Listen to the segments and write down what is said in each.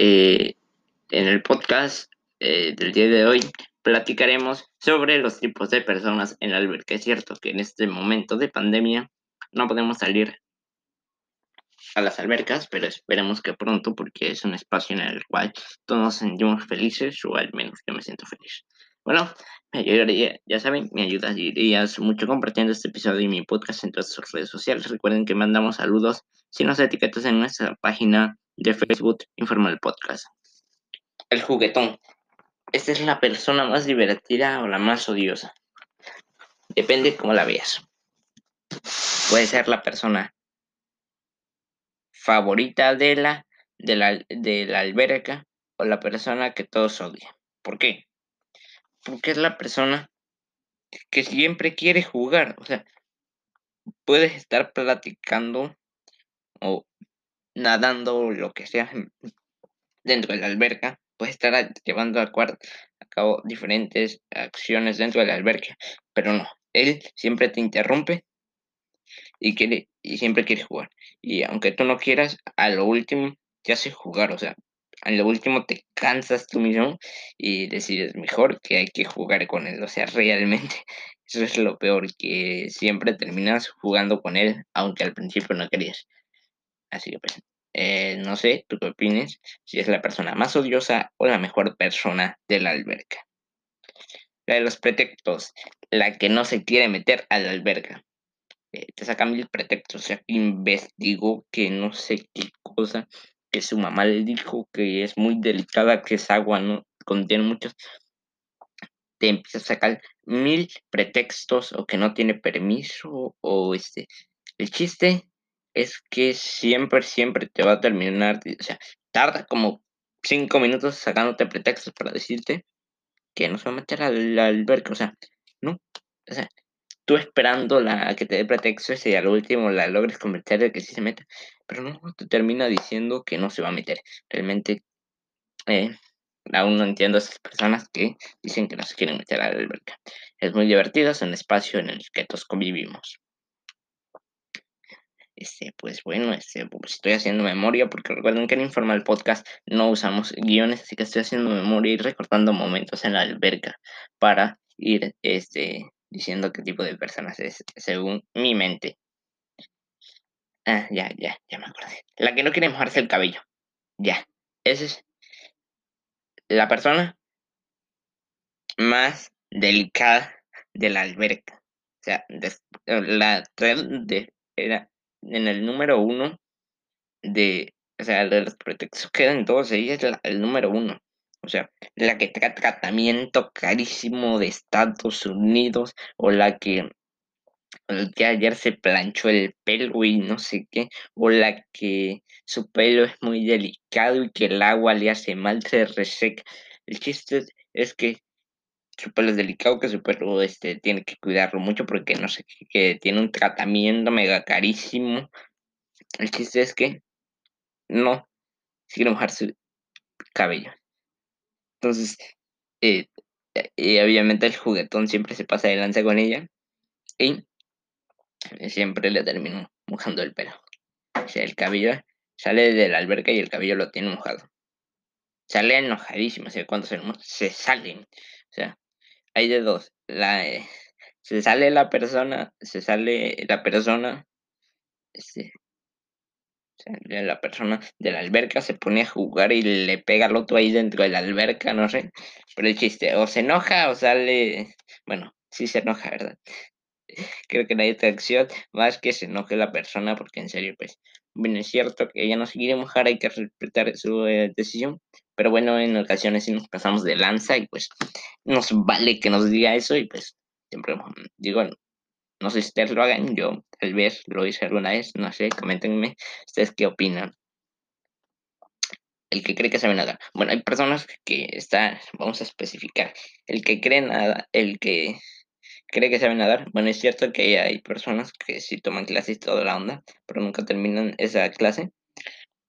Eh, en el podcast eh, del día de hoy platicaremos sobre los tipos de personas en la alberca. Es cierto que en este momento de pandemia no podemos salir a las albercas, pero esperemos que pronto porque es un espacio en el cual todos nos sentimos felices, o al menos yo me siento feliz. Bueno, me ya saben, me ayudarías mucho compartiendo este episodio y mi podcast en todas sus redes sociales. Recuerden que mandamos saludos si nos etiquetas en nuestra página de Facebook Informa el Podcast. El juguetón. Esta es la persona más divertida o la más odiosa. Depende cómo la veas. Puede ser la persona favorita de la, de la, de la alberca o la persona que todos odian. ¿Por qué? Porque es la persona que siempre quiere jugar. O sea, puedes estar platicando o nadando o lo que sea dentro de la alberca. Puedes estar llevando a, cabo diferentes acciones dentro de la alberca. Pero no, él siempre te interrumpe y quiere y siempre quiere jugar. Y aunque tú no quieras, a lo último te hace jugar, o sea, a lo último te cansas tú mismo y decides mejor que hay que jugar con él, o sea, realmente eso es lo peor, que siempre terminas jugando con él, aunque al principio no querías. Así que pues, eh, no sé, tú qué opines, si es la persona más odiosa o la mejor persona de la alberca. La de los pretextos, la que no se quiere meter a la alberca. Eh, te saca mil pretextos. O sea, investigó que no sé qué cosa, que su mamá le dijo que es muy delicada, que es agua, no contiene muchos. Te empieza a sacar mil pretextos o que no tiene permiso o este. El chiste es que siempre, siempre te va a terminar, o sea, tarda como cinco minutos sacándote pretextos para decirte que no se va a meter al alberca, o sea, no, o sea, tú esperando la, que te dé pretextos y al último la logres convertir de que sí se meta. Pero no, te termina diciendo que no se va a meter. Realmente, eh, aún no entiendo a esas personas que dicen que no se quieren meter a la alberca. Es muy divertido, es un espacio en el que todos convivimos. Este, pues bueno, este, pues estoy haciendo memoria porque recuerden que en Informal Podcast no usamos guiones, así que estoy haciendo memoria y recortando momentos en la alberca para ir este, diciendo qué tipo de personas es, según mi mente. Ah, ya, ya, ya me acordé. La que no quiere mojarse el cabello. Ya. Esa es la persona más delicada de la alberca. O sea, la de, era en el número uno de, o sea, de los pretextos quedan todos, ella es el número uno. O sea, la que trae tratamiento carísimo de Estados Unidos o la que, que ayer se planchó el pelo y no sé qué, o la que su pelo es muy delicado y que el agua le hace mal, se reseca. El chiste es que su pelo es delicado, que su pelo este, tiene que cuidarlo mucho porque no sé qué, que tiene un tratamiento mega carísimo. El chiste es que no quiere mojar su cabello. Entonces, eh, y obviamente el juguetón siempre se pasa de lanza con ella y siempre le termino mojando el pelo. O sea, el cabello sale de la alberca y el cabello lo tiene mojado. Sale enojadísimo, o sea, cuando se, se salen. O sea, hay de dos. La, eh, se sale la persona, se sale la persona, la persona de la alberca se pone a jugar y le pega al otro ahí dentro de la alberca, no sé. Pero el chiste, o se enoja o sale. Bueno, sí se enoja, ¿verdad? Creo que no hay acción más que se enoje la persona, porque en serio, pues, bueno, es cierto que ella no se quiere mojar, hay que respetar su eh, decisión. Pero bueno, en ocasiones sí nos pasamos de lanza y pues nos vale que nos diga eso y pues siempre digo, no sé si ustedes lo hagan, yo tal vez lo hice alguna vez, no sé, coméntenme ustedes qué opinan. El que cree que sabe nadar. Bueno, hay personas que están, vamos a especificar, el que cree nada, el que cree que sabe nadar. Bueno, es cierto que hay personas que sí toman clases toda la onda, pero nunca terminan esa clase.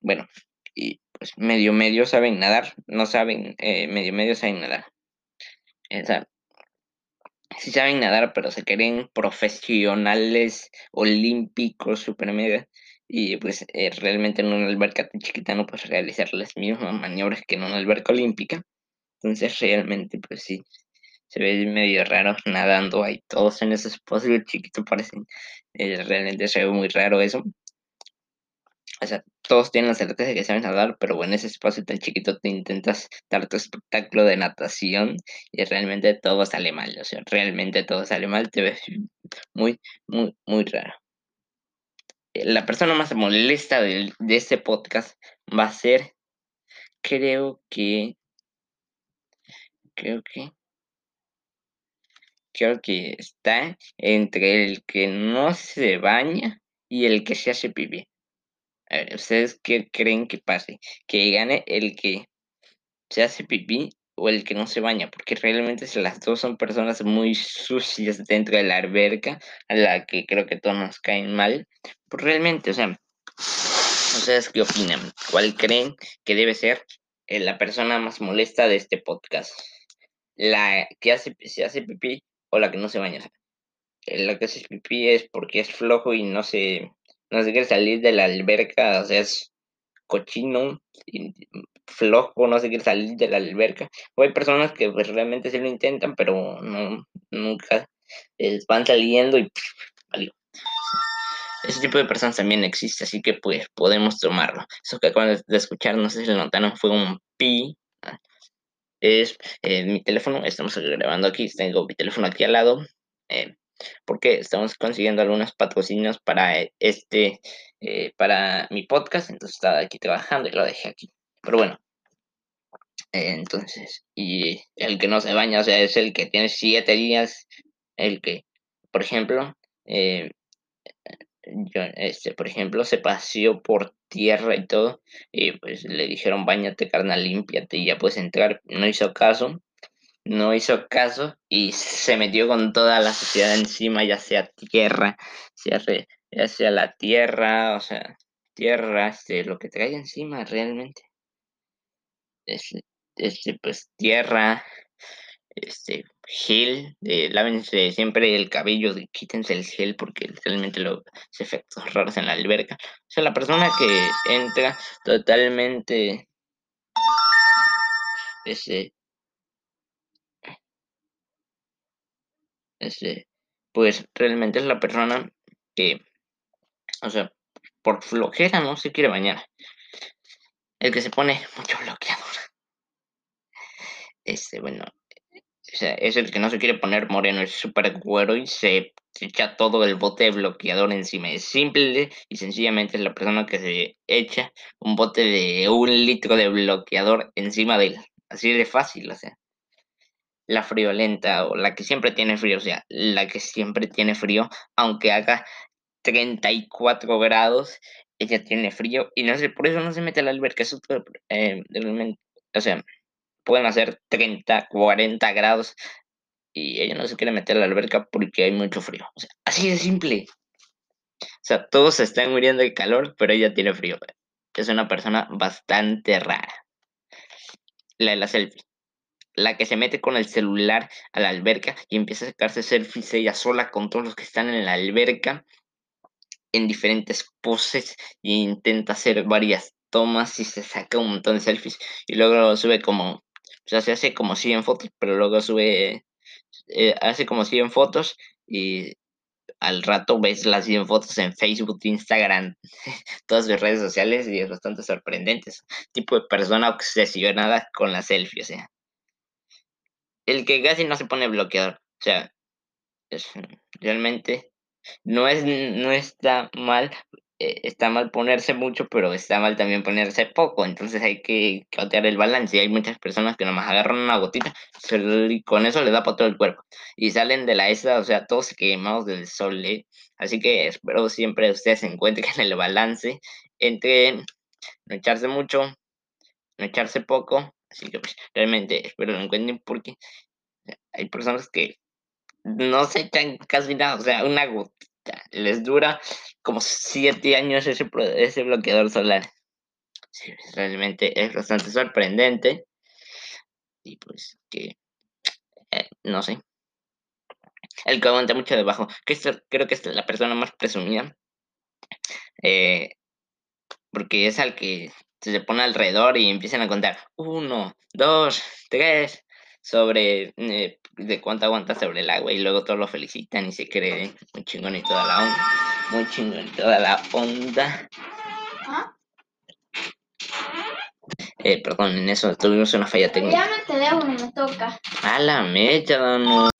Bueno, y pues medio medio saben nadar, no saben, eh, medio medio saben nadar. Esa, sí saben nadar, pero se creen profesionales olímpicos, super mega. y pues eh, realmente en una alberca tan chiquita no puedes realizar las mismas maniobras que en una alberca olímpica. Entonces realmente pues sí, se ve medio raro nadando ahí todos en ese espacio chiquito parecen. Eh, realmente se ve muy raro eso. O sea, todos tienen la certeza de que saben nadar, pero en ese espacio tan chiquito te intentas dar tu espectáculo de natación y realmente todo sale mal. O sea, realmente todo sale mal, te ves muy, muy, muy raro. La persona más molesta de, de este podcast va a ser, creo que, creo que, creo que está entre el que no se baña y el que se hace pipí. A ver, ¿ustedes qué creen que pase? ¿Que gane el que se hace pipí o el que no se baña? Porque realmente las dos son personas muy sucias dentro de la alberca, a la que creo que todos nos caen mal. Pues realmente, o sea, ¿ustedes qué opinan? ¿Cuál creen que debe ser eh, la persona más molesta de este podcast? ¿La que hace, se hace pipí o la que no se baña? Eh, la que hace pipí es porque es flojo y no se no se quiere salir de la alberca, o sea, es cochino, flojo, no se quiere salir de la alberca. O hay personas que pues, realmente sí lo intentan, pero no, nunca van saliendo y Ese tipo de personas también existe, así que pues podemos tomarlo. Eso que acaban de escuchar, no sé si lo notaron, fue un pi. Es eh, mi teléfono, estamos grabando aquí, tengo mi teléfono aquí al lado. Eh, porque estamos consiguiendo algunos patrocinios para eh, este, eh, para mi podcast, entonces estaba aquí trabajando y lo dejé aquí. Pero bueno, eh, entonces, y el que no se baña, o sea, es el que tiene siete días, el que, por ejemplo, yo, este, por ejemplo, se paseó por tierra y todo, y pues le dijeron, bañate, carnal, límpiate y ya puedes entrar. No hizo caso, no hizo caso y se metió con toda la sociedad encima, ya sea tierra, ya sea la tierra, o sea, tierra, este, lo que trae encima realmente. Este, este pues tierra, este, gel, eh, lávense siempre el cabello, quítense el gel porque realmente los efectos raros en la alberca. O sea, la persona que entra totalmente, este, Este, pues realmente es la persona que, o sea, por flojera no se quiere bañar. El que se pone mucho bloqueador. Este, bueno, o sea, es el que no se quiere poner moreno, es súper güero y se, echa todo el bote de bloqueador encima. Es simple y sencillamente es la persona que se echa un bote de un litro de bloqueador encima de él. Así de fácil, o sea la friolenta o la que siempre tiene frío, o sea, la que siempre tiene frío, aunque haga 34 grados, ella tiene frío y no sé, por eso no se mete a la alberca, eh, o sea, pueden hacer 30, 40 grados y ella no se quiere meter a la alberca porque hay mucho frío, así de simple. O sea, todos se están muriendo de calor, pero ella tiene frío. Es una persona bastante rara. La de la selfie la que se mete con el celular a la alberca y empieza a sacarse selfies ella sola con todos los que están en la alberca en diferentes poses e intenta hacer varias tomas y se saca un montón de selfies y luego sube como, o sea, se hace como 100 fotos, pero luego sube, eh, hace como 100 fotos y al rato ves las 100 fotos en Facebook, Instagram, todas las redes sociales y es bastante sorprendente. Tipo de persona obsesionada con la selfie, o sea el que casi no se pone bloqueador. O sea, realmente no, es, no está mal, eh, está mal ponerse mucho, pero está mal también ponerse poco. Entonces hay que cautear el balance. Y hay muchas personas que nomás agarran una gotita y con eso le da para todo el cuerpo. Y salen de la esa, o sea, todos quemados del sol. ¿eh? Así que espero siempre ustedes se encuentren en el balance entre no echarse mucho, no echarse poco Así que pues, realmente espero lo encuentren porque hay personas que no se echan casi nada, o sea, una gotita. Les dura como siete años ese, ese bloqueador solar. Realmente es bastante sorprendente. Y pues que, eh, no sé. El que aguanta mucho debajo. Que creo que es la persona más presumida. Eh, porque es al que se pone alrededor y empiezan a contar uno, dos, tres, sobre eh, de cuánto aguanta sobre el agua y luego todos lo felicitan y se cree muy chingón y toda la onda. Muy chingón y toda la onda. Eh, perdón, en eso tuvimos una falla técnica. Ya me teléfono, me toca. A la mecha, no.